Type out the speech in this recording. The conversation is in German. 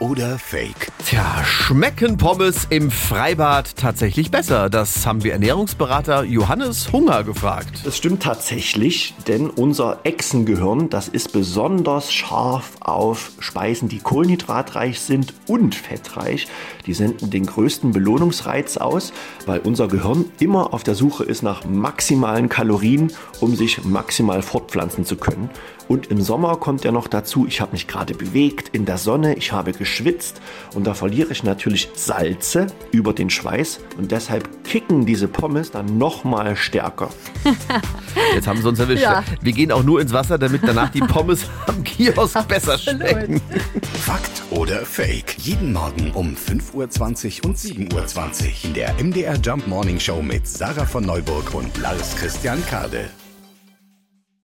oder Fake? Tja, schmecken Pommes im Freibad tatsächlich besser? Das haben wir Ernährungsberater Johannes Hunger gefragt. Das stimmt tatsächlich, denn unser Echsengehirn, das ist besonders scharf auf Speisen, die kohlenhydratreich sind und fettreich. Die senden den größten Belohnungsreiz aus, weil unser Gehirn immer auf der Suche ist nach maximalen Kalorien, um sich maximal fortpflanzen zu können. Und im Sommer kommt ja noch dazu, ich habe mich gerade bewegt in der Sonne, ich habe geschwitzt und da verliere ich natürlich Salze über den Schweiß und deshalb kicken diese Pommes dann nochmal stärker. Jetzt haben sie uns erwischt. Ja. Wir gehen auch nur ins Wasser, damit danach die Pommes am Kiosk besser schmecken. Fakt oder Fake? Jeden Morgen um 5.20 Uhr und 7.20 Uhr in der MDR Jump Morning Show mit Sarah von Neuburg und Lars Christian Kade.